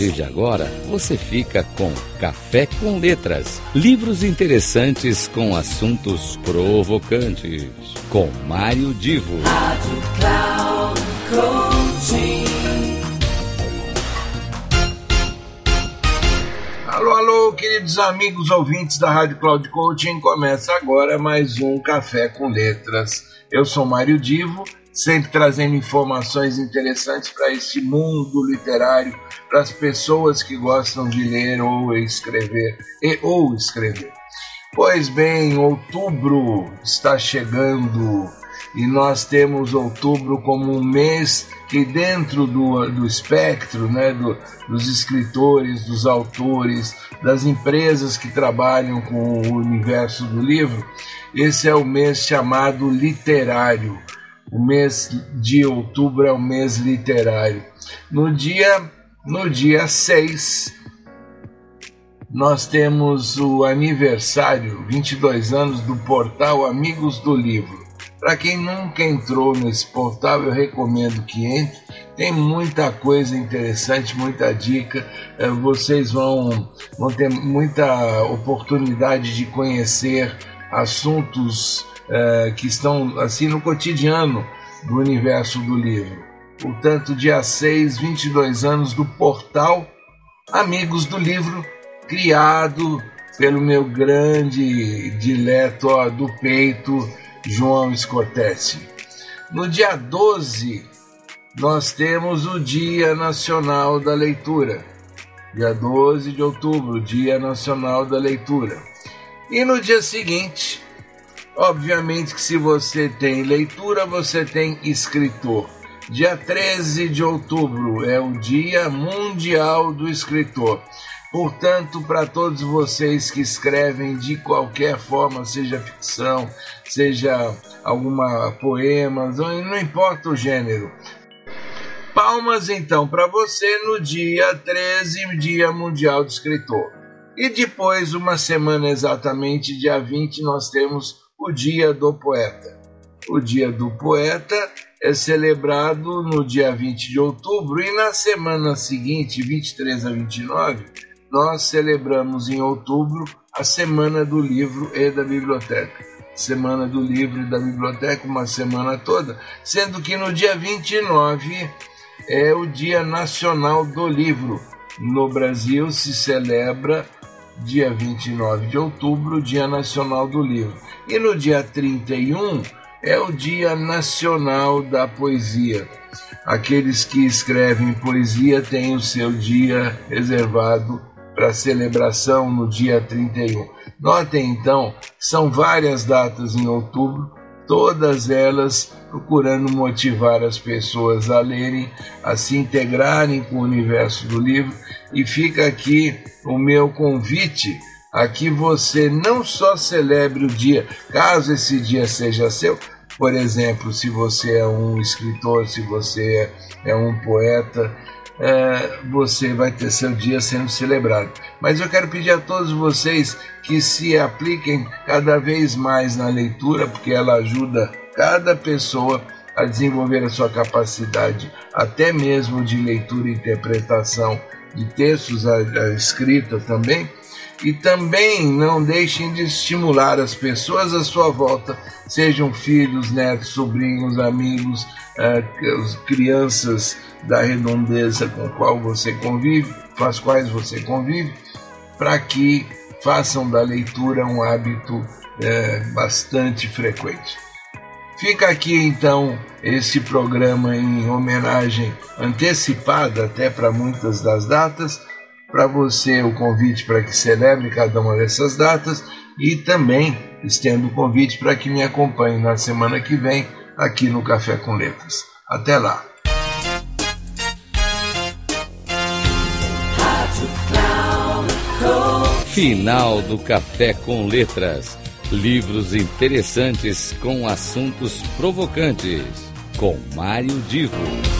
partir de agora, você fica com Café com Letras. Livros interessantes com assuntos provocantes. Com Mário Divo. Rádio Cloud Coaching. Queridos amigos ouvintes da Rádio Cloud Coaching. Começa agora mais um Café com Letras. Eu sou Mário Divo sempre trazendo informações interessantes para este mundo literário, para as pessoas que gostam de ler ou escrever e ou escrever. Pois bem, outubro está chegando e nós temos outubro como um mês que dentro do, do espectro né, do, dos escritores, dos autores, das empresas que trabalham com o universo do livro, esse é o mês chamado literário o mês de outubro é o mês literário. No dia, no dia 6, nós temos o aniversário, 22 anos, do portal Amigos do Livro. Para quem nunca entrou nesse portal, eu recomendo que entre. Tem muita coisa interessante, muita dica. Eh, vocês vão, vão ter muita oportunidade de conhecer assuntos é, que estão assim no cotidiano do universo do livro. Portanto, dia 6, 22 anos do portal Amigos do Livro, criado pelo meu grande dileto ó, do peito, João Scortese. No dia 12, nós temos o Dia Nacional da Leitura. Dia 12 de outubro, Dia Nacional da Leitura. E no dia seguinte, Obviamente que se você tem leitura, você tem escritor. Dia 13 de outubro é o Dia Mundial do Escritor. Portanto, para todos vocês que escrevem de qualquer forma, seja ficção, seja alguma poema, não importa o gênero. Palmas então para você no dia 13, Dia Mundial do Escritor. E depois, uma semana exatamente, dia 20, nós temos o Dia do Poeta. O Dia do Poeta é celebrado no dia 20 de outubro e na semana seguinte, 23 a 29, nós celebramos em outubro a Semana do Livro e da Biblioteca. Semana do Livro e da Biblioteca, uma semana toda, sendo que no dia 29 é o Dia Nacional do Livro. No Brasil se celebra dia 29 de outubro, Dia Nacional do Livro. E no dia 31 é o Dia Nacional da Poesia. Aqueles que escrevem poesia têm o seu dia reservado para celebração no dia 31. Notem então, são várias datas em outubro, todas elas procurando motivar as pessoas a lerem, a se integrarem com o universo do livro. E fica aqui o meu convite a que você não só celebre o dia, caso esse dia seja seu, por exemplo, se você é um escritor, se você é um poeta, é, você vai ter seu dia sendo celebrado. Mas eu quero pedir a todos vocês que se apliquem cada vez mais na leitura, porque ela ajuda cada pessoa a desenvolver a sua capacidade, até mesmo de leitura e interpretação de textos a, a escrita também e também não deixem de estimular as pessoas à sua volta, sejam filhos, netos, sobrinhos, amigos, eh, crianças da redondeza com qual você convive, com as quais você convive, para que façam da leitura um hábito eh, bastante frequente. Fica aqui então esse programa em homenagem antecipada até para muitas das datas para você o convite para que celebre cada uma dessas datas e também estendo o convite para que me acompanhe na semana que vem aqui no Café com Letras. Até lá! Final do Café com Letras. Livros interessantes com assuntos provocantes. Com Mário Divo.